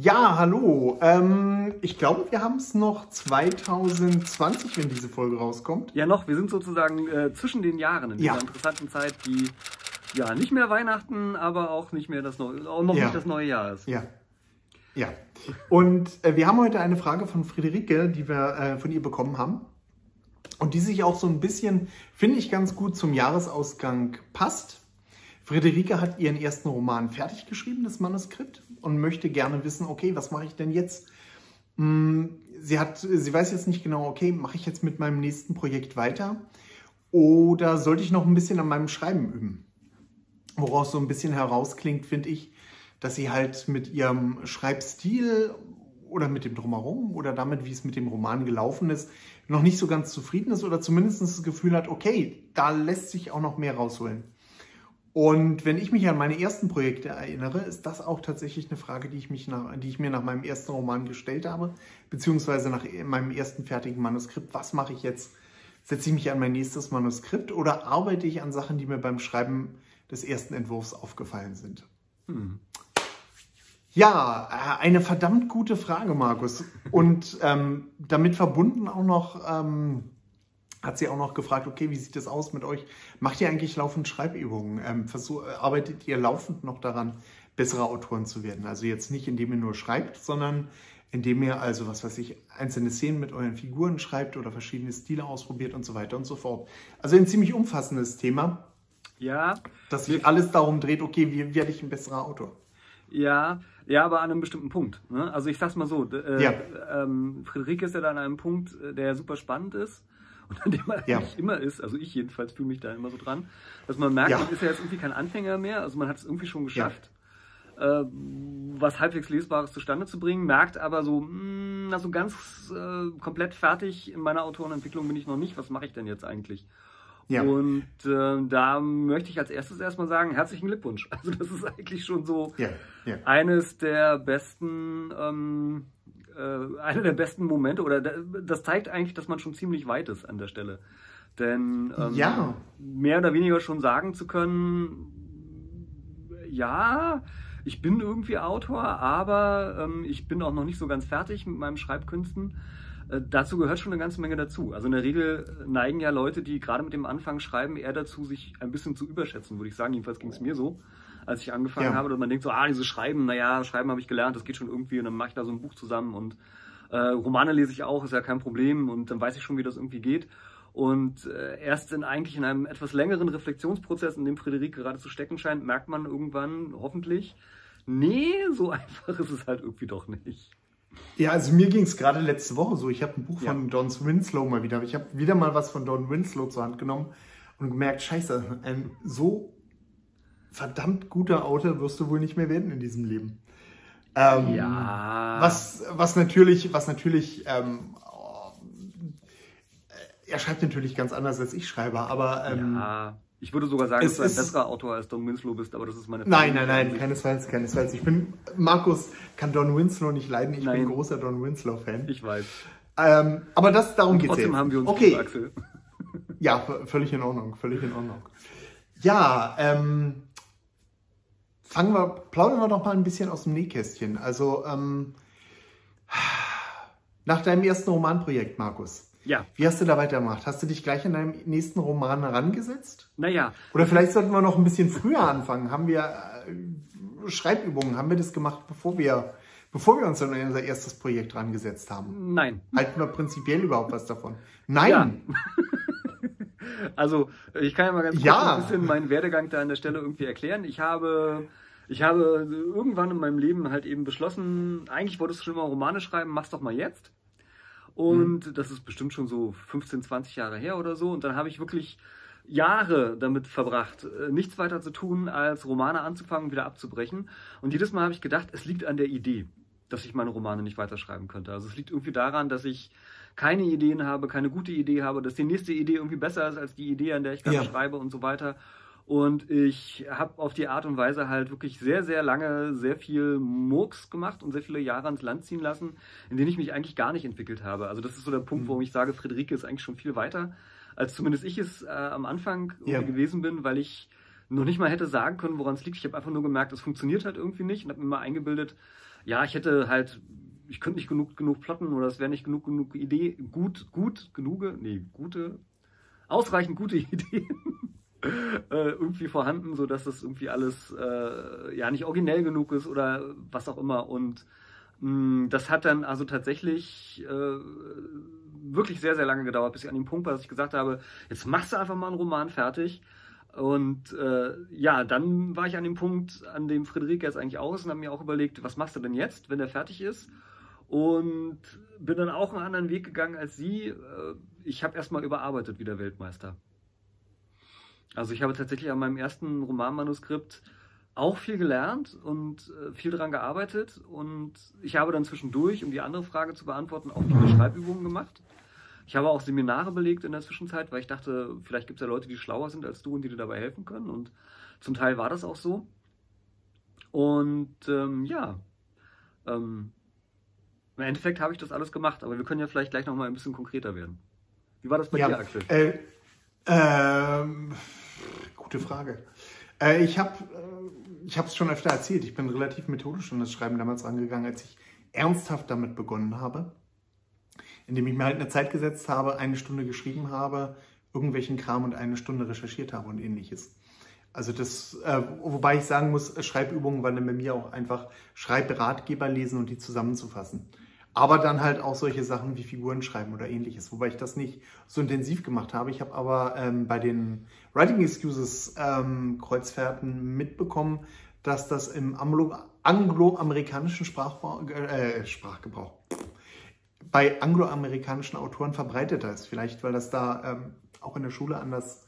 Ja, hallo. Ähm, ich glaube, wir haben es noch 2020, wenn diese Folge rauskommt. Ja, noch. Wir sind sozusagen äh, zwischen den Jahren in dieser Ja. interessanten Zeit, die ja nicht mehr Weihnachten, aber auch nicht mehr das neue, auch noch Ja. nicht das neue Jahr ist. Ja. Ja. Und äh, wir haben heute eine Frage von Friederike, die wir äh, von ihr bekommen haben. Und die sich auch so ein bisschen, finde ich, ganz gut zum Jahresausgang passt. Friederike hat ihren ersten Roman fertig geschrieben, das Manuskript, und möchte gerne wissen, okay, was mache ich denn jetzt? Hm, Sie, hat, sie weiß jetzt nicht genau, okay, mache ich jetzt mit meinem nächsten Projekt weiter oder sollte ich noch ein bisschen an meinem Schreiben üben? Woraus so ein bisschen herausklingt, finde ich, dass sie halt mit ihrem Schreibstil oder mit dem Drumherum oder damit, wie es mit dem Roman gelaufen ist, noch nicht so ganz zufrieden ist oder zumindest das Gefühl hat, okay, da lässt sich auch noch mehr rausholen. Und wenn ich mich an meine ersten Projekte erinnere, ist das auch tatsächlich eine Frage, die ich, mich nach, die ich mir nach meinem ersten Roman gestellt habe, beziehungsweise nach meinem ersten fertigen Manuskript. Was mache ich jetzt? Setze ich mich an mein nächstes Manuskript oder arbeite ich an Sachen, die mir beim Schreiben des ersten Entwurfs aufgefallen sind? Hm. Ja, äh, eine verdammt gute Frage, Markus. Und ähm, damit verbunden auch noch, ähm, hat sie auch noch gefragt, okay, wie sieht es aus mit euch? Macht ihr eigentlich laufend Schreibübungen? Ähm, versuch, äh, arbeitet ihr laufend noch daran, bessere Autoren zu werden? Also jetzt nicht, indem ihr nur schreibt, sondern indem ihr also, was weiß ich, einzelne Szenen mit euren Figuren schreibt oder verschiedene Stile ausprobiert und so weiter und so fort. Also ein ziemlich umfassendes Thema, Ja, das sich alles darum dreht, okay, wie werde ich ein besserer Autor? ja, ja, aber an einem bestimmten Punkt. Ne? Also ich sag's mal so, äh, Ja. ähm, Friederike ist ja da an einem Punkt, äh, der super spannend ist und an dem man Ja. eigentlich immer ist, also ich jedenfalls fühle mich da immer so dran, dass man merkt, Ja. man ist ja jetzt irgendwie kein Anfänger mehr, also man hat es irgendwie schon geschafft. äh, was halbwegs Lesbares zustande zu bringen, merkt aber so, mh, also ganz äh, komplett fertig in meiner Autorenentwicklung bin ich noch nicht. Was mache ich denn jetzt eigentlich? Ja. Und äh, da möchte ich als erstes erstmal sagen, herzlichen Glückwunsch. Also das ist eigentlich schon so Ja, ja. eines der besten, ähm, äh, einer der besten Momente oder da- das zeigt eigentlich, dass man schon ziemlich weit ist an der Stelle. Denn ähm, Ja. mehr oder weniger schon sagen zu können, ja, ich bin irgendwie Autor, aber ähm, ich bin auch noch nicht so ganz fertig mit meinen Schreibkünsten. Äh, dazu gehört schon eine ganze Menge dazu. Also in der Regel neigen ja Leute, die gerade mit dem Anfang schreiben, eher dazu, sich ein bisschen zu überschätzen, würde ich sagen. Jedenfalls ging es mir so, als ich angefangen Ja. habe. Und man denkt so, ah, dieses Schreiben, naja, Schreiben habe ich gelernt, das geht schon irgendwie. Und dann mache ich da so ein Buch zusammen und äh, Romane lese ich auch, ist ja kein Problem. Und dann weiß ich schon, wie das irgendwie geht. Und äh, erst in eigentlich in einem etwas längeren Reflexionsprozess, in dem Friederike gerade zu stecken scheint, merkt man irgendwann hoffentlich, nee, so einfach ist es halt irgendwie doch nicht. Ja, also mir ging es gerade letzte Woche so. Ich habe ein Buch Ja. von Don Winslow mal wieder. Ich habe wieder mal was von Don Winslow zur Hand genommen und gemerkt, scheiße, ein so verdammt guter Autor wirst du wohl nicht mehr werden in diesem Leben. Ähm, Ja. Was, was natürlich, was natürlich, ähm, oh, er schreibt natürlich ganz anders als ich schreibe, aber ähm, ja. Ich würde sogar sagen, dass du ein besserer Autor als Don Winslow bist, aber das ist meine Nein, nein, nein, Ansicht. keinesfalls, keinesfalls. Ich bin, Markus kann Don Winslow nicht leiden. Ich Nein. bin großer Don Winslow-Fan. Ich weiß. Ähm, aber das, darum geht es Trotzdem haben wir uns Okay, Axel. ja, völlig in Ordnung, völlig in Ordnung. Ja, ähm, fangen wir, plaudern wir doch mal ein bisschen aus dem Nähkästchen. Also, ähm, nach deinem ersten Romanprojekt, Markus, Ja, wie hast du da weitergemacht? Hast du dich gleich an deinem nächsten Roman herangesetzt? naja, Oder vielleicht sollten wir noch ein bisschen früher anfangen. Haben wir äh, Schreibübungen, haben wir das gemacht, bevor wir, bevor wir uns an unser erstes Projekt rangesetzt haben? nein. Halten wir prinzipiell überhaupt was davon? Nein! Ja. Also, ich kann ja mal ganz kurz Ja. ein bisschen meinen Werdegang da an der Stelle irgendwie erklären. Ich habe, ich habe irgendwann in meinem Leben halt eben beschlossen, eigentlich wolltest du schon immer Romane schreiben, mach's doch mal jetzt. Und das ist bestimmt schon so 15, 20 Jahre her oder so. Und dann habe ich wirklich Jahre damit verbracht, äh, nichts weiter zu tun, als Romane anzufangen und wieder abzubrechen. Und jedes Mal habe ich gedacht, es liegt an der Idee, dass ich meine Romane nicht weiterschreiben könnte. Also es liegt irgendwie daran, dass ich keine Ideen habe, keine gute Idee habe, dass die nächste Idee irgendwie besser ist als die Idee, an der ich gerade Ja. schreibe und so weiter. Und ich habe auf die Art und Weise halt wirklich sehr, sehr lange sehr viel Murks gemacht und sehr viele Jahre ans Land ziehen lassen, in denen ich mich eigentlich gar nicht entwickelt habe. Also das ist so der Punkt, Mhm. warum ich sage, Friederike ist eigentlich schon viel weiter, als zumindest ich es äh, am Anfang Ja. gewesen bin, weil ich noch nicht mal hätte sagen können, woran es liegt. Ich habe einfach nur gemerkt, es funktioniert halt irgendwie nicht und habe mir mal eingebildet, ja, ich hätte halt, ich könnte nicht genug, genug plotten oder es wäre nicht genug, genug Idee, gut, gut, genug, nee, gute, ausreichend gute Ideen äh, irgendwie vorhanden, sodass das irgendwie alles äh, ja nicht originell genug ist oder was auch immer. Und mh, das hat dann also tatsächlich äh, wirklich sehr, sehr lange gedauert, bis ich an dem Punkt war, dass ich gesagt habe, jetzt machst du einfach mal einen Roman fertig. Und äh, ja, dann war ich an dem Punkt, an dem Friederike jetzt eigentlich ist und habe mir auch überlegt, was machst du denn jetzt, wenn der fertig ist? Und bin dann auch einen anderen Weg gegangen als sie. Äh, ich habe erstmal überarbeitet wie der Weltmeister. Also ich habe tatsächlich an meinem ersten Romanmanuskript auch viel gelernt und äh, viel daran gearbeitet. Und ich habe dann zwischendurch, um die andere Frage zu beantworten, auch viele Schreibübungen gemacht. Ich habe auch Seminare belegt in der Zwischenzeit, weil ich dachte, vielleicht gibt es ja Leute, die schlauer sind als du und die dir dabei helfen können. Und zum Teil war das auch so. Und ähm, ja, ähm, im Endeffekt habe ich das alles gemacht, aber wir können ja vielleicht gleich nochmal ein bisschen konkreter werden. Wie war das bei ja, dir, Axel? Äh, ähm, gute Frage. Äh, ich habe ich es schon öfter erzählt. Ich bin relativ methodisch an das Schreiben damals rangegangen, als ich ernsthaft damit begonnen habe indem ich mir halt eine Zeit gesetzt habe, eine Stunde geschrieben habe, irgendwelchen Kram und eine Stunde recherchiert habe und ähnliches. Also das, äh, wobei ich sagen muss, Schreibübungen waren dann bei mir auch einfach Schreibratgeber lesen und die zusammenzufassen. Aber dann halt auch solche Sachen wie Figuren schreiben oder ähnliches, wobei ich das nicht so intensiv gemacht habe. Ich habe aber ähm, bei den Writing Excuses ähm, Kreuzfahrten mitbekommen, dass das im anglo-amerikanischen Sprachgebrauch, äh, Sprachgebrauch bei angloamerikanischen Autoren verbreiteter ist. Vielleicht, weil das da ähm, auch in der Schule anders,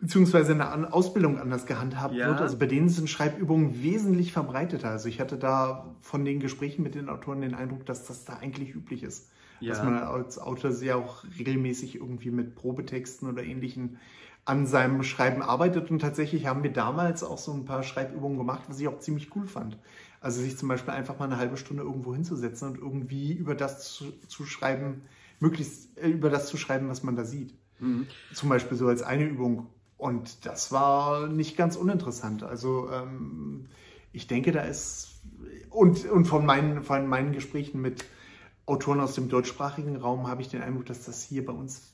beziehungsweise in der Ausbildung anders gehandhabt ja. wird. Also bei denen sind Schreibübungen wesentlich verbreiteter. Also ich hatte da von den Gesprächen mit den Autoren den Eindruck, dass das da eigentlich üblich ist. Ja. Dass man als Autor sehr auch regelmäßig irgendwie mit Probetexten oder ähnlichen an seinem Schreiben arbeitet. Und tatsächlich haben wir damals auch so ein paar Schreibübungen gemacht, was ich auch ziemlich cool fand. Also sich zum Beispiel einfach mal eine halbe Stunde irgendwo hinzusetzen und irgendwie über das zu, zu schreiben, möglichst äh, über das zu schreiben, was man da sieht. Mhm. Zum Beispiel so als eine Übung. Und das war nicht ganz uninteressant. Also ähm, ich denke, da ist und, und von, meinen, von meinen Gesprächen mit Autoren aus dem deutschsprachigen Raum habe ich den Eindruck, dass das hier bei uns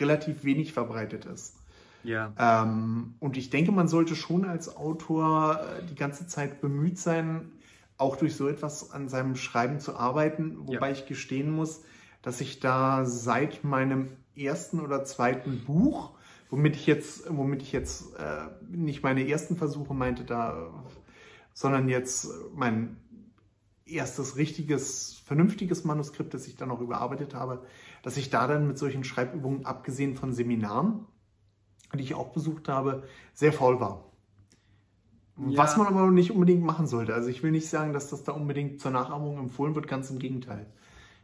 relativ wenig verbreitet ist. Ja. Ähm, und ich denke, man sollte schon als Autor äh, die ganze Zeit bemüht sein, auch durch so etwas an seinem Schreiben zu arbeiten, wobei ja. ich gestehen muss, dass ich da seit meinem ersten oder zweiten Buch, womit ich jetzt, womit ich jetzt äh, nicht meine ersten Versuche meinte, da, sondern jetzt mein erstes richtiges, vernünftiges Manuskript, das ich dann noch überarbeitet habe, dass ich da dann mit solchen Schreibübungen, abgesehen von Seminaren, die ich auch besucht habe, sehr faul war. Ja. Was man aber nicht unbedingt machen sollte. Also ich will nicht sagen, dass das da unbedingt zur Nachahmung empfohlen wird, ganz im Gegenteil.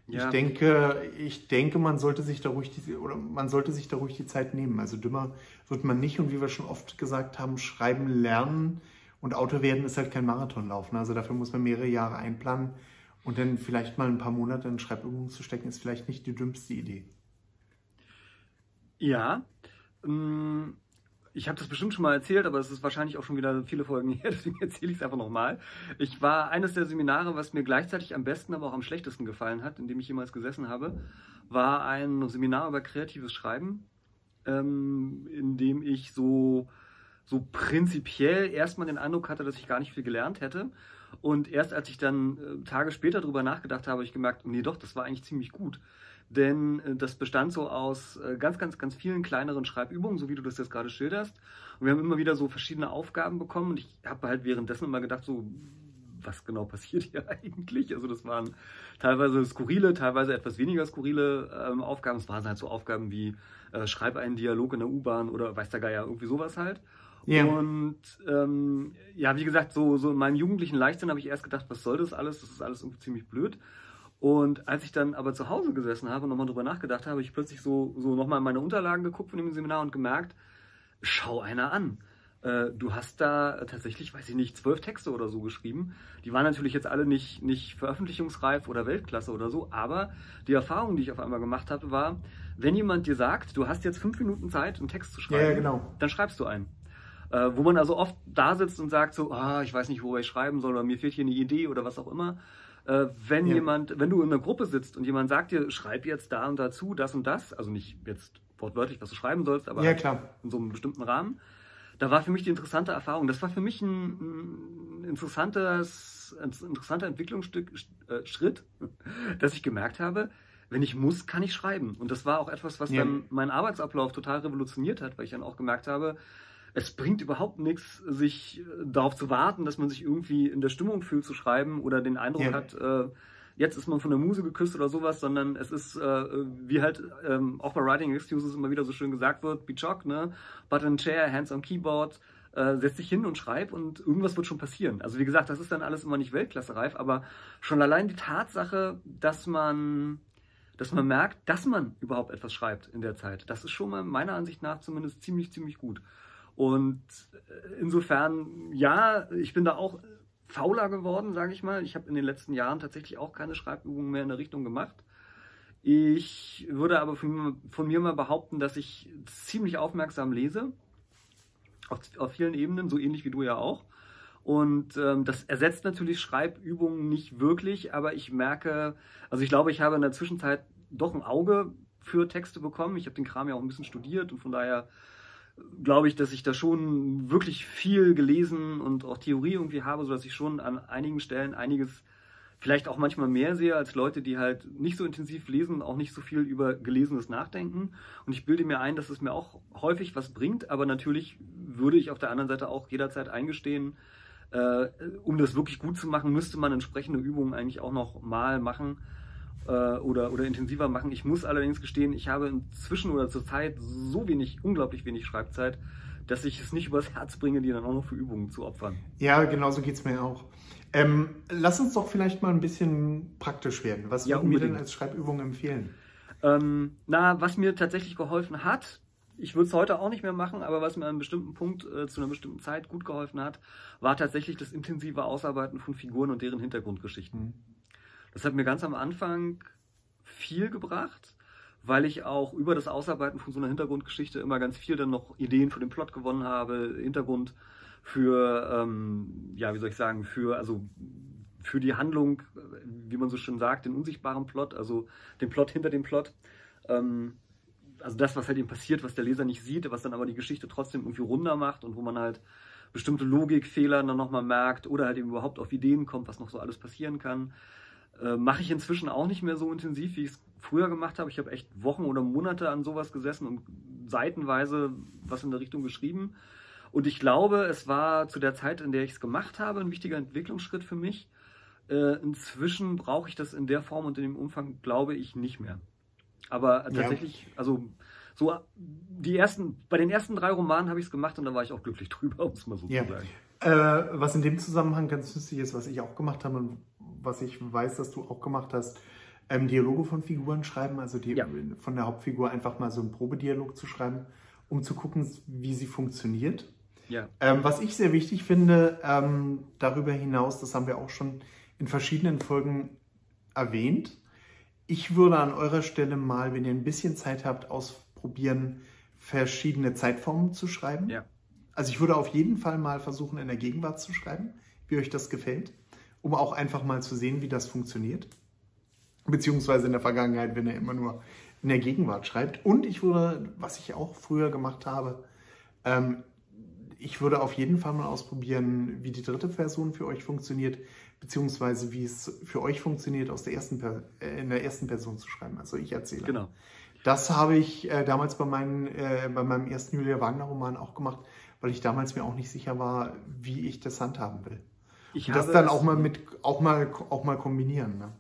Ja. Ich denke, ich denke, man sollte sich da ruhig die, oder man sollte sich da ruhig die Zeit nehmen. Also dümmer wird man nicht und wie wir schon oft gesagt haben, schreiben lernen und Autor werden ist halt kein Marathonlauf. Ne? Also dafür muss man mehrere Jahre einplanen und dann vielleicht mal ein paar Monate in Schreibübungen zu stecken, ist vielleicht nicht die dümmste Idee. Ja, ähm, ich habe das bestimmt schon mal erzählt, aber es ist wahrscheinlich auch schon wieder viele Folgen her, deswegen erzähle ich es einfach nochmal. Ich war eines der Seminare, was mir gleichzeitig am besten, aber auch am schlechtesten gefallen hat, in dem ich jemals gesessen habe, war ein Seminar über kreatives Schreiben, ähm, in dem ich so, so prinzipiell erstmal den Eindruck hatte, dass ich gar nicht viel gelernt hätte. Und erst als ich dann äh, Tage später darüber nachgedacht habe, habe ich gemerkt, nee doch, das war eigentlich ziemlich gut denn äh, das bestand so aus äh, ganz, ganz, ganz vielen kleineren Schreibübungen, so wie du das jetzt gerade schilderst. Und wir haben immer wieder so verschiedene Aufgaben bekommen und ich habe halt währenddessen immer gedacht, so, was genau passiert hier eigentlich? Also das waren teilweise skurrile, teilweise etwas weniger skurrile ähm, Aufgaben. Es waren halt so Aufgaben wie äh, schreib einen Dialog in der U-Bahn oder weiß der Geier, irgendwie sowas halt. Yeah. Und ähm, ja, wie gesagt, so, so in meinem jugendlichen Leichtsinn habe ich erst gedacht, was soll das alles? Das ist alles irgendwie ziemlich blöd. Und als ich dann aber zu Hause gesessen habe und nochmal drüber nachgedacht habe, habe ich plötzlich so, so nochmal in meine Unterlagen geguckt von dem Seminar und gemerkt, schau einer an. Äh, du hast da tatsächlich, weiß ich nicht, zwölf Texte oder so geschrieben. Die waren natürlich jetzt alle nicht, nicht veröffentlichungsreif oder Weltklasse oder so, aber die Erfahrung, die ich auf einmal gemacht habe, war, wenn jemand dir sagt, du hast jetzt fünf Minuten Zeit, einen Text zu schreiben, ja, genau. dann schreibst du einen. Äh, wo man also oft da sitzt und sagt so, ah, ich weiß nicht, worüber ich schreiben soll oder mir fehlt hier eine Idee oder was auch immer. Äh, wenn ja. jemand, wenn du in einer Gruppe sitzt und jemand sagt dir, schreib jetzt da und dazu, das und das, also nicht jetzt wortwörtlich, was du schreiben sollst, aber ja, in so einem bestimmten Rahmen, da war für mich die interessante Erfahrung. Das war für mich ein, ein interessantes, ein interessanter Entwicklungsschritt, äh, dass ich gemerkt habe, wenn ich muss, kann ich schreiben. Und das war auch etwas, was ja. dann meinen Arbeitsablauf total revolutioniert hat, weil ich dann auch gemerkt habe, es bringt überhaupt nichts, sich äh, darauf zu warten, dass man sich irgendwie in der Stimmung fühlt zu schreiben oder den Eindruck ja. hat, äh, jetzt ist man von der Muse geküsst oder sowas, sondern es ist, äh, wie halt ähm, auch bei Writing Excuses immer wieder so schön gesagt wird, be chock, ne? Button Chair, Hands on Keyboard, äh, setz dich hin und schreib und irgendwas wird schon passieren. Also wie gesagt, das ist dann alles immer nicht Weltklasse-reif, aber schon allein die Tatsache, dass man dass man merkt, dass man überhaupt etwas schreibt in der Zeit. Das ist schon mal meiner Ansicht nach zumindest ziemlich, ziemlich gut. Und äh, insofern, ja, ich bin da auch fauler geworden, sage ich mal. Ich habe in den letzten Jahren tatsächlich auch keine Schreibübungen mehr in der Richtung gemacht. Ich würde aber von, von mir mal behaupten, dass ich ziemlich aufmerksam lese. Auf, auf vielen Ebenen, so ähnlich wie du ja auch. Und ähm, das ersetzt natürlich Schreibübungen nicht wirklich, aber ich merke, also ich glaube, ich habe in der Zwischenzeit doch ein Auge für Texte bekommen. Ich habe den Kram ja auch ein bisschen studiert und von daher glaube ich, dass ich da schon wirklich viel gelesen und auch Theorie irgendwie habe, sodass ich schon an einigen Stellen einiges vielleicht auch manchmal mehr sehe als Leute, die halt nicht so intensiv lesen auch nicht so viel über Gelesenes nachdenken. Und ich bilde mir ein, dass es mir auch häufig was bringt, aber natürlich würde ich auf der anderen Seite auch jederzeit eingestehen, äh, um das wirklich gut zu machen, müsste man entsprechende Übungen eigentlich auch noch mal machen oder, oder intensiver machen. Ich muss allerdings gestehen, ich habe inzwischen oder zur Zeit so wenig, unglaublich wenig Schreibzeit, dass ich es nicht übers Herz bringe, die dann auch noch für Übungen zu opfern. Ja, genauso geht es mir auch. Ähm, lass uns doch vielleicht mal ein bisschen praktisch werden. Was ja, würden wir denn als Schreibübung empfehlen? Ähm, na, was mir tatsächlich geholfen hat, ich würde es heute auch nicht mehr machen, aber was mir an einem bestimmten Punkt äh, zu einer bestimmten Zeit gut geholfen hat, war tatsächlich das intensive Ausarbeiten von Figuren und deren Hintergrundgeschichten. Mhm. Das hat mir ganz am Anfang viel gebracht, weil ich auch über das Ausarbeiten von so einer Hintergrundgeschichte immer ganz viel dann noch Ideen für den Plot gewonnen habe, Hintergrund für, ähm, ja, wie soll ich sagen, für, also für die Handlung, wie man so schön sagt, den unsichtbaren Plot, also den Plot hinter dem Plot. Ähm, also das, was halt eben passiert, was der Leser nicht sieht, was dann aber die Geschichte trotzdem irgendwie runder macht und wo man halt bestimmte Logikfehler dann nochmal merkt oder halt eben überhaupt auf Ideen kommt, was noch so alles passieren kann. Äh, Mache ich inzwischen auch nicht mehr so intensiv, wie ich es früher gemacht habe. Ich habe echt Wochen oder Monate an sowas gesessen und seitenweise was in der Richtung geschrieben. Und ich glaube, es war zu der Zeit, in der ich es gemacht habe, ein wichtiger Entwicklungsschritt für mich. Äh, inzwischen brauche ich das in der Form und in dem Umfang, glaube ich, nicht mehr. Aber tatsächlich, ja. also so die ersten, bei den ersten drei Romanen habe ich es gemacht und da war ich auch glücklich drüber, um es mal so ja. zu sagen. Äh, was in dem Zusammenhang ganz lustig ist, was ich auch gemacht habe und was ich weiß, dass du auch gemacht hast, ähm, Dialoge von Figuren schreiben, also die, ja. von der Hauptfigur einfach mal so einen Probedialog zu schreiben, um zu gucken, wie sie funktioniert. Ja. Ähm, was ich sehr wichtig finde, ähm, darüber hinaus, das haben wir auch schon in verschiedenen Folgen erwähnt, ich würde an eurer Stelle mal, wenn ihr ein bisschen Zeit habt, ausprobieren, verschiedene Zeitformen zu schreiben. Ja. Also ich würde auf jeden Fall mal versuchen, in der Gegenwart zu schreiben, wie euch das gefällt, um auch einfach mal zu sehen, wie das funktioniert. Beziehungsweise in der Vergangenheit, wenn ihr immer nur in der Gegenwart schreibt. Und ich würde, was ich auch früher gemacht habe, ähm, ich würde auf jeden Fall mal ausprobieren, wie die dritte Person für euch funktioniert, beziehungsweise wie es für euch funktioniert, aus der ersten äh, in der ersten Person zu schreiben. Also ich erzähle. Genau. Das habe ich äh, damals bei, meinen, äh, bei meinem ersten Julia Wagner-Roman auch gemacht, weil ich damals mir auch nicht sicher war, wie ich das handhaben will. Ich Und das dann auch mal mit auch mal auch mal kombinieren. Ne?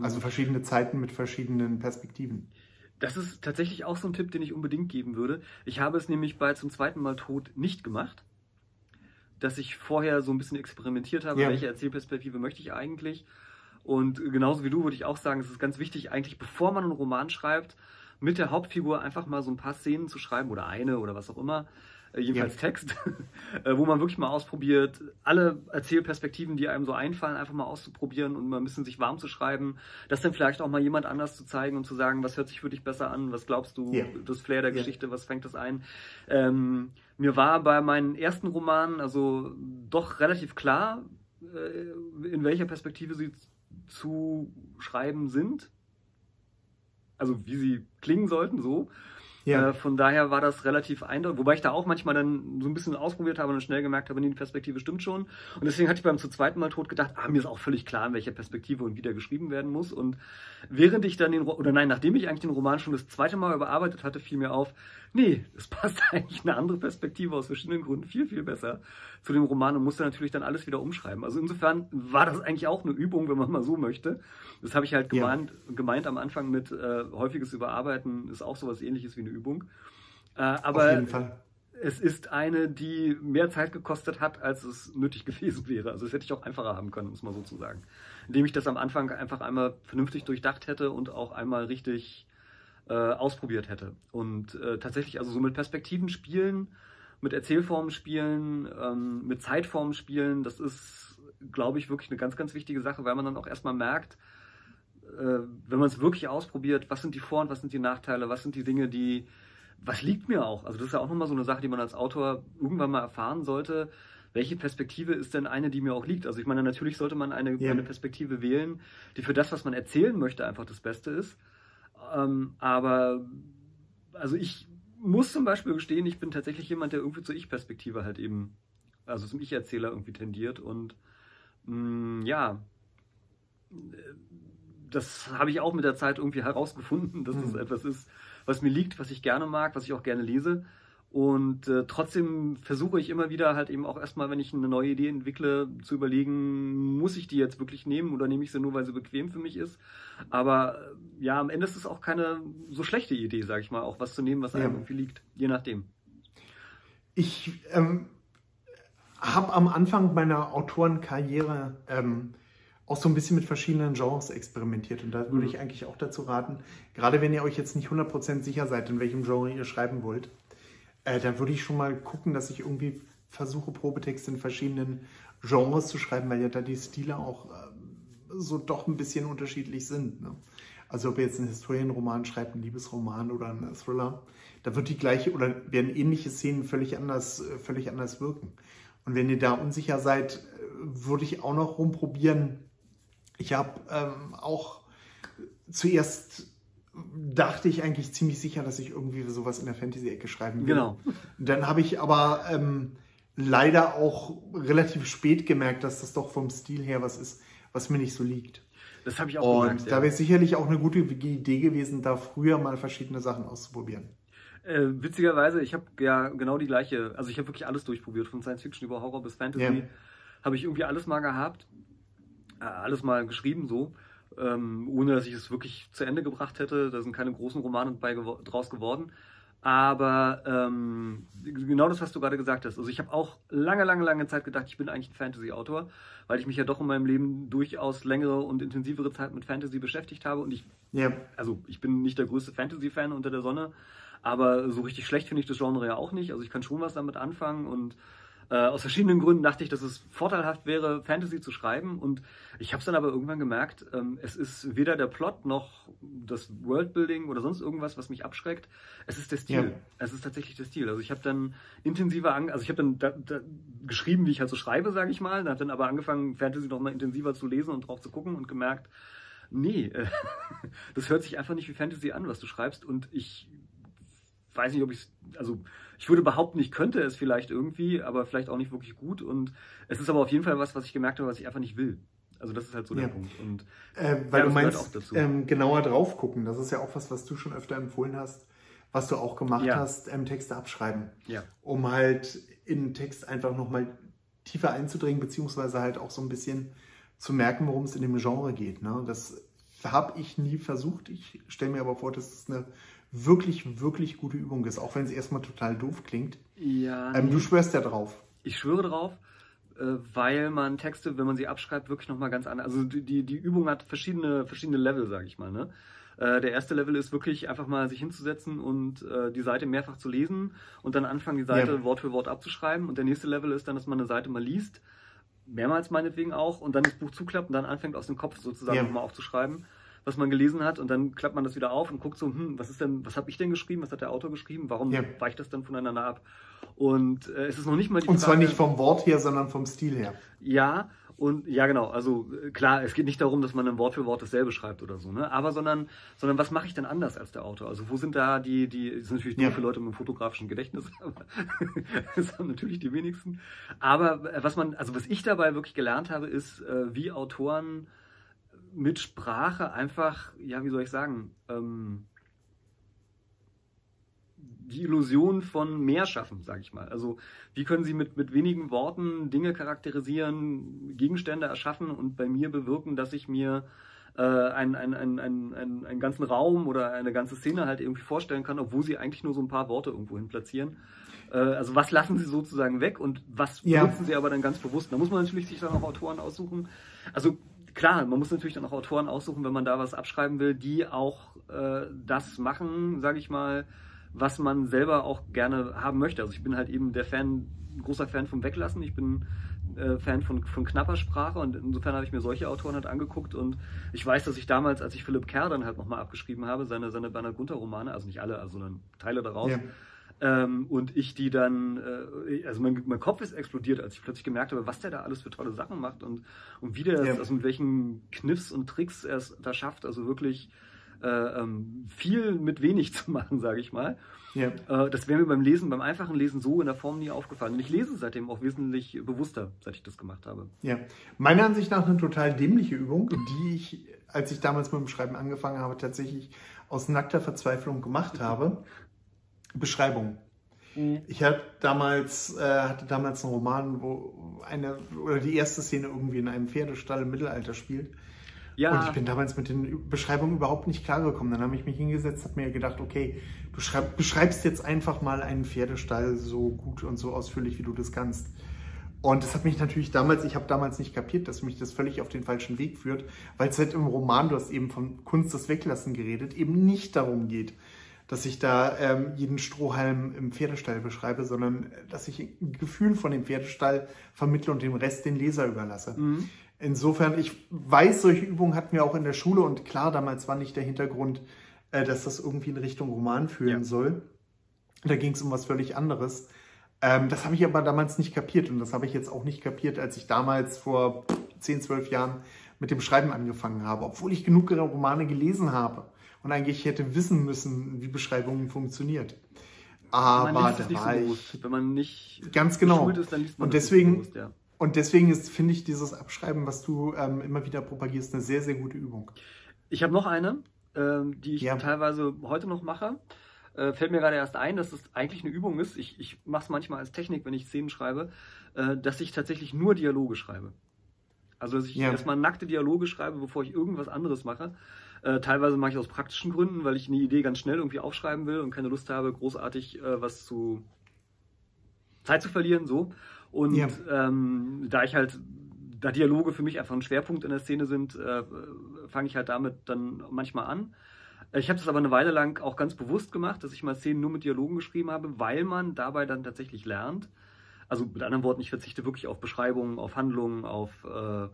Also verschiedene Zeiten mit verschiedenen Perspektiven. Das ist tatsächlich auch so ein Tipp, den ich unbedingt geben würde. Ich habe es nämlich bei zum zweiten Mal tot nicht gemacht dass ich vorher so ein bisschen experimentiert habe, ja. welche Erzählperspektive möchte ich eigentlich. Und genauso wie du würde ich auch sagen, es ist ganz wichtig, eigentlich bevor man einen Roman schreibt, mit der Hauptfigur einfach mal so ein paar Szenen zu schreiben oder eine oder was auch immer, jedenfalls ja. Text, äh, wo man wirklich mal ausprobiert, alle Erzählperspektiven, die einem so einfallen, einfach mal auszuprobieren und mal ein bisschen sich warm zu schreiben, das dann vielleicht auch mal jemand anders zu zeigen und zu sagen, was hört sich für dich besser an, was glaubst du, ja. das Flair der ja. Geschichte, was fängt das ein. Ähm, mir war bei meinen ersten Romanen also doch relativ klar, äh, in welcher Perspektive sie zu schreiben sind. Also wie sie klingen sollten, so. Ja. Äh, von daher war das relativ eindeutig, wobei ich da auch manchmal dann so ein bisschen ausprobiert habe und schnell gemerkt habe, nee, die Perspektive stimmt schon. Und deswegen hatte ich beim zu zweiten Mal tot gedacht, ah, mir ist auch völlig klar, in welcher Perspektive und wie der geschrieben werden muss. Und während ich dann den, oder nein, nachdem ich eigentlich den Roman schon das zweite Mal überarbeitet hatte, fiel mir auf, nee, es passt eigentlich eine andere Perspektive aus verschiedenen Gründen viel, viel besser zu dem Roman und musste natürlich dann alles wieder umschreiben. Also insofern war das eigentlich auch eine Übung, wenn man mal so möchte. Das habe ich halt gemeint, ja. gemeint am Anfang mit äh, häufiges Überarbeiten ist auch sowas ähnliches wie eine Übung. Äh, aber Auf jeden Fall. es ist eine, die mehr Zeit gekostet hat, als es nötig gewesen wäre. Also das hätte ich auch einfacher haben können, muss man so zu sagen. Indem ich das am Anfang einfach einmal vernünftig durchdacht hätte und auch einmal richtig äh, ausprobiert hätte. Und äh, tatsächlich, also so mit Perspektiven spielen, mit Erzählformen spielen, ähm, mit Zeitformen spielen, das ist, glaube ich, wirklich eine ganz, ganz wichtige Sache, weil man dann auch erstmal merkt, äh, wenn man es wirklich ausprobiert, was sind die Vor- und was sind die Nachteile, was sind die Dinge, die, was liegt mir auch? Also das ist ja auch nochmal so eine Sache, die man als Autor irgendwann mal erfahren sollte. Welche Perspektive ist denn eine, die mir auch liegt? Also ich meine, natürlich sollte man eine, ja. eine Perspektive wählen, die für das, was man erzählen möchte, einfach das Beste ist. Ähm, aber also ich muss zum Beispiel gestehen, ich bin tatsächlich jemand, der irgendwie zur Ich-Perspektive halt eben, also zum Ich-Erzähler irgendwie tendiert. Und mh, mm, ja, das habe ich auch mit der Zeit irgendwie herausgefunden, dass das mhm. etwas ist, was mir liegt, was ich gerne mag, was ich auch gerne lese. Und äh, trotzdem versuche ich immer wieder halt eben auch erstmal, wenn ich eine neue Idee entwickle, zu überlegen, muss ich die jetzt wirklich nehmen oder nehme ich sie nur, weil sie bequem für mich ist. Aber äh, ja, am Ende ist es auch keine so schlechte Idee, sage ich mal, auch was zu nehmen, was einem ja. irgendwie liegt, je nachdem. Ich ähm, habe am Anfang meiner Autorenkarriere ähm, auch so ein bisschen mit verschiedenen Genres experimentiert. Und da würde ich mhm. eigentlich auch dazu raten, gerade wenn ihr euch jetzt nicht 100% sicher seid, in welchem Genre ihr schreiben wollt, äh, dann würde ich schon mal gucken, dass ich irgendwie versuche, Probetexte in verschiedenen Genres zu schreiben, weil ja da die Stile auch äh, so doch ein bisschen unterschiedlich sind. Ne? Also ob ihr jetzt einen Historienroman schreibt, einen Liebesroman oder einen Thriller, da wird die gleiche oder werden ähnliche Szenen völlig anders, äh, völlig anders wirken. Und wenn ihr da unsicher seid, äh, würde ich auch noch rumprobieren. Ich habe ähm, auch zuerst dachte ich eigentlich ziemlich sicher, dass ich irgendwie sowas in der Fantasy-Ecke schreiben will. Genau. Dann habe ich aber ähm, leider auch relativ spät gemerkt, dass das doch vom Stil her was ist, was mir nicht so liegt. Das habe ich auch Und gemerkt, da wäre ja. sicherlich auch eine gute Idee gewesen, da früher mal verschiedene Sachen auszuprobieren. Äh, witzigerweise, ich habe ja genau die gleiche, also ich habe wirklich alles durchprobiert, von Science Fiction über Horror bis Fantasy, ja. habe ich irgendwie alles mal gehabt, äh, alles mal geschrieben so ähm, ohne dass ich es wirklich zu Ende gebracht hätte. Da sind keine großen Romane bei gewo draus geworden. Aber ähm, genau das, was du gerade gesagt hast. Also ich habe auch lange, lange, lange Zeit gedacht, ich bin eigentlich ein Fantasy-Autor, weil ich mich ja doch in meinem Leben durchaus längere und intensivere Zeit mit Fantasy beschäftigt habe. Und ich, ja. also ich bin nicht der größte Fantasy-Fan unter der Sonne, aber so richtig schlecht finde ich das Genre ja auch nicht. Also ich kann schon was damit anfangen und äh, aus verschiedenen Gründen dachte ich, dass es vorteilhaft wäre, Fantasy zu schreiben. Und ich habe es dann aber irgendwann gemerkt, ähm, es ist weder der Plot noch das Worldbuilding oder sonst irgendwas, was mich abschreckt. Es ist der Stil. Ja. Es ist tatsächlich der Stil. Also ich habe dann intensiver, an, also ich habe dann da, da geschrieben, wie ich halt so schreibe, sage ich mal. Dann habe dann aber angefangen, Fantasy noch mal intensiver zu lesen und drauf zu gucken und gemerkt, nee, das hört sich einfach nicht wie Fantasy an, was du schreibst. Und ich weiß nicht, ob ich also ich würde behaupten, ich könnte es vielleicht irgendwie, aber vielleicht auch nicht wirklich gut. Und es ist aber auf jeden Fall was, was ich gemerkt habe, was ich einfach nicht will. Also das ist halt so der Punkt. Und äh, weil ja, du meinst, ähm, genauer drauf gucken. Das ist ja auch was, was du schon öfter empfohlen hast, was du auch gemacht ja. hast, ähm, Texte abschreiben. Ja. Um halt in den Text einfach nochmal tiefer einzudringen, beziehungsweise halt auch so ein bisschen zu merken, worum es in dem Genre geht. Ne? Das habe ich nie versucht. Ich stelle mir aber vor, dass es eine wirklich, wirklich gute Übung ist, auch wenn es erstmal total doof klingt. Ja. Ähm, du schwörst ja drauf. Ich schwöre drauf. äh, weil man Texte, wenn man sie abschreibt, wirklich nochmal ganz anders. Also die, die Übung hat verschiedene, verschiedene Level, sage ich mal. Ne? Äh, der erste Level ist wirklich einfach mal sich hinzusetzen und äh, die Seite mehrfach zu lesen und dann anfangen, die Seite ja. Wort für Wort abzuschreiben. Und der nächste Level ist dann, dass man eine Seite mal liest, mehrmals meinetwegen auch, und dann das Buch zuklappt und dann anfängt aus dem Kopf sozusagen ja. nochmal aufzuschreiben was man gelesen hat und dann klappt man das wieder auf und guckt so, hm, was ist denn, was habe ich denn geschrieben, was hat der Autor geschrieben, warum ja. weicht das dann voneinander ab? Und äh, es ist noch nicht mal die Und Frage, zwar nicht vom Wort her, sondern vom Stil her. Ja, und ja genau, also äh, klar, es geht nicht darum, dass man ein Wort für Wort dasselbe schreibt oder so, ne? Aber sondern, sondern was mache ich denn anders als der Autor? Also wo sind da die, die, das sind natürlich nur ja. für Leute mit einem fotografischen Gedächtnis, aber das haben natürlich die wenigsten. Aber äh, was man, also was ich dabei wirklich gelernt habe, ist, äh, wie Autoren mit Sprache einfach, ja, wie soll ich sagen, ähm, die Illusion von mehr schaffen, sage ich mal. Also wie können Sie mit, mit wenigen Worten Dinge charakterisieren, Gegenstände erschaffen und bei mir bewirken, dass ich mir äh, einen, einen, einen, einen, einen ganzen Raum oder eine ganze Szene halt irgendwie vorstellen kann, obwohl Sie eigentlich nur so ein paar Worte irgendwo hin platzieren. Äh, also was lassen Sie sozusagen weg und was ja. nutzen Sie aber dann ganz bewusst? Da muss man natürlich sich dann auch Autoren aussuchen. Also klar, man muss natürlich dann auch Autoren aussuchen, wenn man da was abschreiben will, die auch äh, das machen, sage ich mal, was man selber auch gerne haben möchte. Also ich bin halt eben der Fan, großer Fan vom Weglassen. Ich bin äh, Fan von, von knapper Sprache und insofern habe ich mir solche Autoren halt angeguckt und ich weiß, dass ich damals, als ich Philipp Kerr dann halt nochmal abgeschrieben habe, seine, seine Bernhard Gunther Romane, also nicht alle, also sondern Teile daraus, ja. Ähm, und ich die dann, äh, also mein, mein, Kopf ist explodiert, als ich plötzlich gemerkt habe, was der da alles für tolle Sachen macht und, und wie der ja. also mit welchen Kniffs und Tricks er es da schafft, also wirklich äh, ähm, viel mit wenig zu machen, sage ich mal. Ja. Äh, das wäre mir beim Lesen, beim einfachen Lesen so in der Form nie aufgefallen. Und ich lese seitdem auch wesentlich bewusster, seit ich das gemacht habe. Ja, meiner Ansicht nach eine total dämliche Übung, die ich, als ich damals mit dem Schreiben angefangen habe, tatsächlich aus nackter Verzweiflung gemacht habe. Beschreibung. Mhm. Ich hatte damals, äh, hatte damals einen Roman, wo eine oder die erste Szene irgendwie in einem Pferdestall im Mittelalter spielt. Ja. Und ich bin damals mit den Beschreibungen überhaupt nicht klargekommen. Dann habe ich mich hingesetzt, habe mir gedacht, okay, du schreib, beschreibst jetzt einfach mal einen Pferdestall so gut und so ausführlich, wie du das kannst. Und das hat mich natürlich damals, ich habe damals nicht kapiert, dass mich das völlig auf den falschen Weg führt, weil es halt im Roman, du hast eben von Kunst des Weglassen geredet, eben nicht darum geht, dass ich da ähm, jeden Strohhalm im Pferdestall beschreibe, sondern dass ich ein Gefühl von dem Pferdestall vermittle und den Rest den Leser überlasse. Mhm. Insofern, ich weiß, solche Übungen hatten wir auch in der Schule und klar, damals war nicht der Hintergrund, äh, dass das irgendwie in Richtung Roman führen ja. soll. Da ging es um was völlig anderes. Ähm, das habe ich aber damals nicht kapiert und das habe ich jetzt auch nicht kapiert, als ich damals vor 10, 12 Jahren mit dem Schreiben angefangen habe, obwohl ich genug Romane gelesen habe und eigentlich hätte wissen müssen, wie Beschreibungen funktioniert. Aber da war so ich, wenn man nicht ganz genau ist, dann liest man und deswegen bewusst, ja. und deswegen ist finde ich dieses Abschreiben, was du ähm, immer wieder propagierst, eine sehr sehr gute Übung. Ich habe noch eine, ähm, die ich ja. teilweise heute noch mache. Äh, fällt mir gerade erst ein, dass es eigentlich eine Übung ist. Ich, ich mache es manchmal als Technik, wenn ich Szenen schreibe, äh, dass ich tatsächlich nur Dialoge schreibe. Also dass ich ja. erstmal nackte Dialoge schreibe, bevor ich irgendwas anderes mache. Äh, teilweise mache ich aus praktischen Gründen, weil ich eine Idee ganz schnell irgendwie aufschreiben will und keine Lust habe, großartig äh, was zu Zeit zu verlieren, so. Und ja. ähm, da ich halt, da Dialoge für mich einfach ein Schwerpunkt in der Szene sind, äh, fange ich halt damit dann manchmal an. Ich habe das aber eine Weile lang auch ganz bewusst gemacht, dass ich mal Szenen nur mit Dialogen geschrieben habe, weil man dabei dann tatsächlich lernt. Also mit anderen Worten, ich verzichte wirklich auf Beschreibungen, auf Handlungen, auf äh,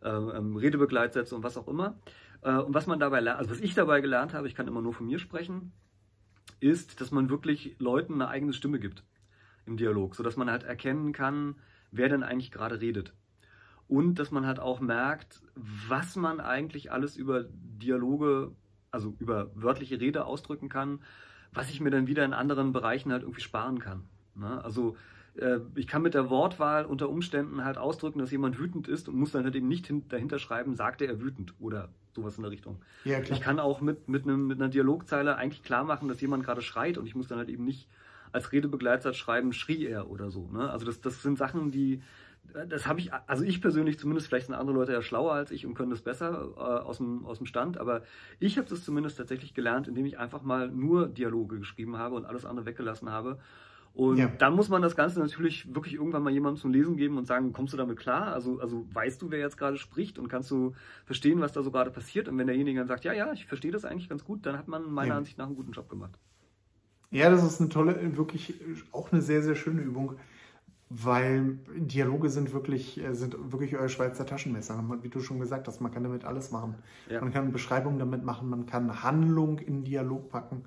äh, Redebegleitsätze und was auch immer. Äh, und was man dabei lernt, also was ich dabei gelernt habe, ich kann immer nur von mir sprechen, ist, dass man wirklich Leuten eine eigene Stimme gibt im Dialog, sodass man halt erkennen kann, wer denn eigentlich gerade redet. Und dass man halt auch merkt, was man eigentlich alles über Dialoge, also über wörtliche Rede ausdrücken kann, was ich mir dann wieder in anderen Bereichen halt irgendwie sparen kann. Ne? Also äh, ich kann mit der Wortwahl unter Umständen halt ausdrücken, dass jemand wütend ist und muss dann halt eben nicht dahinter schreiben, sagte er wütend oder sowas in der Richtung. Ja, ich kann auch mit, mit, einem, mit einer Dialogzeile eigentlich klar machen, dass jemand gerade schreit und ich muss dann halt eben nicht als Redebegleitsatz schreiben, schrie er oder so. Ne? Also das, das sind Sachen, die, das habe ich, also ich persönlich zumindest, vielleicht sind andere Leute ja schlauer als ich und können das besser äh, aus, dem, aus dem Stand, aber ich habe das zumindest tatsächlich gelernt, indem ich einfach mal nur Dialoge geschrieben habe und alles andere weggelassen habe Und Ja. dann muss man das Ganze natürlich wirklich irgendwann mal jemandem zum Lesen geben und sagen, kommst du damit klar? Also, also weißt du, wer jetzt gerade spricht und kannst du verstehen, was da so gerade passiert? Und wenn derjenige dann sagt, ja, ja, ich verstehe das eigentlich ganz gut, dann hat man meiner Ja. Ansicht nach einen guten Job gemacht. Ja, das ist eine tolle, wirklich auch eine sehr, sehr schöne Übung, weil Dialoge sind wirklich, äh, sind wirklich euer Schweizer Taschenmesser. Man- Wie du schon gesagt hast, man kann damit alles machen. Ja. Man kann Beschreibungen damit machen, man kann Handlung in Dialog packen,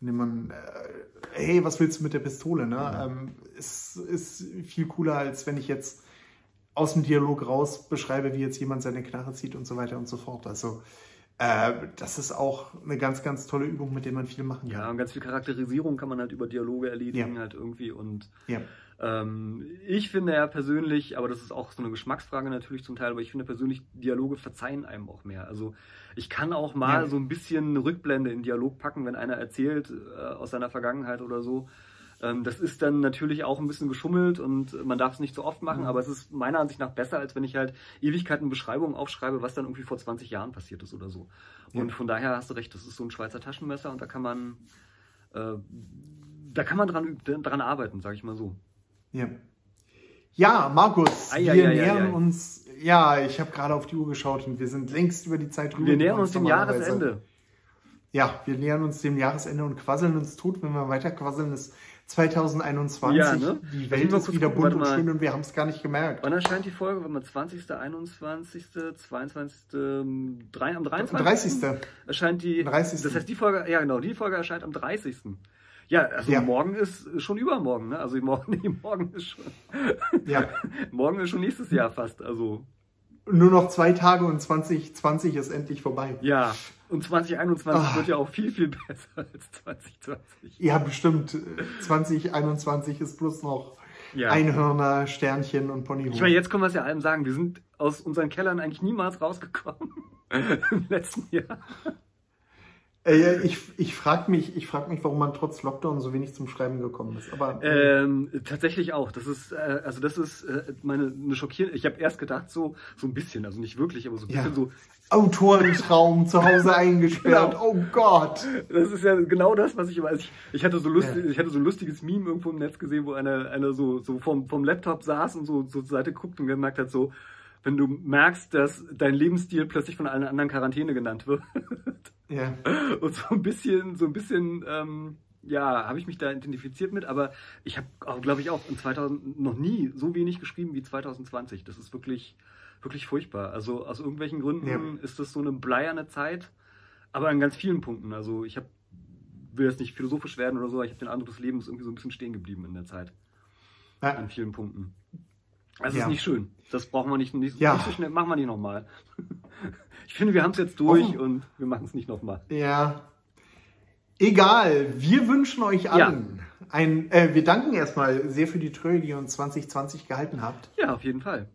indem man, äh, hey, was willst du mit der Pistole? Ne? Ähm, es ist viel cooler, als wenn ich jetzt aus dem Dialog raus beschreibe, wie jetzt jemand seine Knarre zieht und so weiter und so fort. Also äh, das ist auch eine ganz, ganz tolle Übung, mit der man viel machen Ja, kann. und ganz viel Charakterisierung kann man halt über Dialoge erledigen, Ja. halt irgendwie. Und Ja. Ähm, ich finde ja persönlich, aber das ist auch so eine Geschmacksfrage natürlich zum Teil, aber ich finde persönlich, Dialoge verzeihen einem auch mehr. Also ich kann auch mal Ja. so ein bisschen eine Rückblende in Dialog packen, wenn einer erzählt äh, aus seiner Vergangenheit oder so. Ähm, das ist dann natürlich auch ein bisschen geschummelt und man darf es nicht so oft machen, Mhm. aber es ist meiner Ansicht nach besser, als wenn ich halt Ewigkeiten Beschreibungen aufschreibe, was dann irgendwie vor 20 Jahren passiert ist oder so. Und Ja. von daher hast du recht, das ist so ein Schweizer Taschenmesser und da kann man, äh, da kann man dran, dran arbeiten, sag ich mal so. Ja. Ja, Markus, Ei, wir ei, nähern ei, uns. Ja, ich habe gerade auf die Uhr geschaut und wir sind längst über die Zeit drüber. Wir nähern uns dem Jahresende. Ja, wir nähern uns dem Jahresende und quasseln uns tot. Wenn wir weiter quasseln, ist 2021. Ja, ne? Die Welt ist wieder gucken, bunt und schön und wir haben es gar nicht gemerkt. Wann erscheint die Folge? Warte mal, 20., 21., 22., ähm, drei- am 23. 30. erscheint die. 30.. Das heißt, die Folge, ja genau, die Folge erscheint am 30. Ja, also Ja. morgen ist schon übermorgen, ne? Also morgen, nee, morgen ist schon, Ja, morgen ist schon nächstes Jahr fast. Also nur noch zwei Tage und 2020 ist endlich vorbei. ja. Und 2021 Ah. wird ja auch viel, viel besser als 2020. Ja, bestimmt. 2021 ist bloß noch Ja. Einhörner, Sternchen und Ponyhof. Ich meine, jetzt können wir es ja allem sagen, wir sind aus unseren Kellern eigentlich niemals rausgekommen im letzten Jahr. Äh, ich ich frage mich, ich frag mich, warum man trotz Lockdown so wenig zum Schreiben gekommen ist. Aber Ähm, tatsächlich auch. Das ist, äh, also das ist äh, meine eine schockierende. Ich habe erst gedacht so so ein bisschen, also nicht wirklich, aber so ein Ja. bisschen so. Autorentraum zu Hause eingesperrt. Genau. Oh Gott. Das ist ja genau das, was ich immer. Also ich, ich hatte so lustig, Ja. ich hatte so ein lustiges Meme irgendwo im Netz gesehen, wo einer einer so so vom vom Laptop saß und so, so zur Seite guckt und gemerkt hat so. Wenn du merkst, dass dein Lebensstil plötzlich von allen anderen Quarantäne genannt wird. Ja. Und so ein bisschen, so ein bisschen, ähm, ja, habe ich mich da identifiziert mit, aber ich habe glaube ich, auch in 2000 noch nie so wenig geschrieben wie 2020. Das ist wirklich, wirklich furchtbar. Also aus irgendwelchen Gründen Ja. ist das so eine bleierne Zeit, aber an ganz vielen Punkten. Also ich habe, will jetzt nicht philosophisch werden oder so, aber ich habe den Eindruck, das Leben ist irgendwie so ein bisschen stehen geblieben in der Zeit. Ja. An vielen Punkten. Also Ja. ist nicht schön. Das brauchen wir nicht, nicht, Ja. nicht so schnell, machen wir nicht nochmal. Ich finde, wir haben es jetzt durch Offen. und wir machen es nicht nochmal. ja. Egal. Wir wünschen euch allen ein. Äh, wir danken erstmal sehr für die Treue, die ihr uns 2020 gehalten habt. Ja, auf jeden Fall.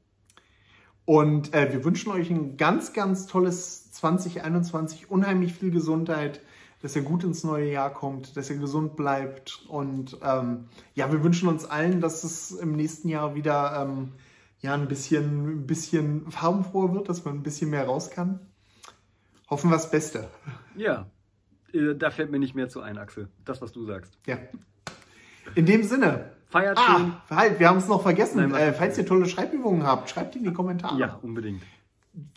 Und äh, wir wünschen euch ein ganz, ganz tolles 2021, unheimlich viel Gesundheit, dass ihr gut ins neue Jahr kommt, dass ihr gesund bleibt. Und ähm, ja, wir wünschen uns allen, dass es im nächsten Jahr wieder ähm, ja, ein bisschen, ein bisschen farbenfroher wird, dass man ein bisschen mehr raus kann. Hoffen wir das Beste. Ja, äh, da fällt mir nicht mehr zu ein, Axel. Das, was du sagst. Ja. In dem Sinne. Feiert schön. Ah, halt, wir haben es noch vergessen. Nein, äh, falls ihr tolle Schreibübungen habt, schreibt die in die Kommentare. Ja, unbedingt.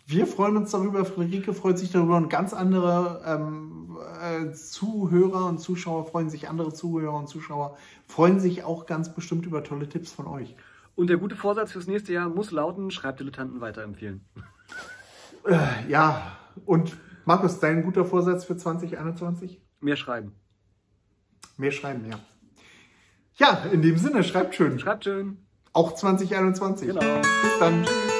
Wir freuen uns darüber, Friederike freut sich darüber und ganz andere ähm, äh, Zuhörer und Zuschauer freuen sich, andere Zuhörer und Zuschauer freuen sich auch ganz bestimmt über tolle Tipps von euch. Und der gute Vorsatz fürs nächste Jahr muss lauten, Schreibdilettanten weiterempfehlen. Äh, ja, und Markus, dein guter Vorsatz für 2021? Mehr schreiben. Mehr schreiben, ja. Ja, in dem Sinne, schreibt schön. Schreibt schön. Auch 2021. Genau. Bis dann. Tschüss.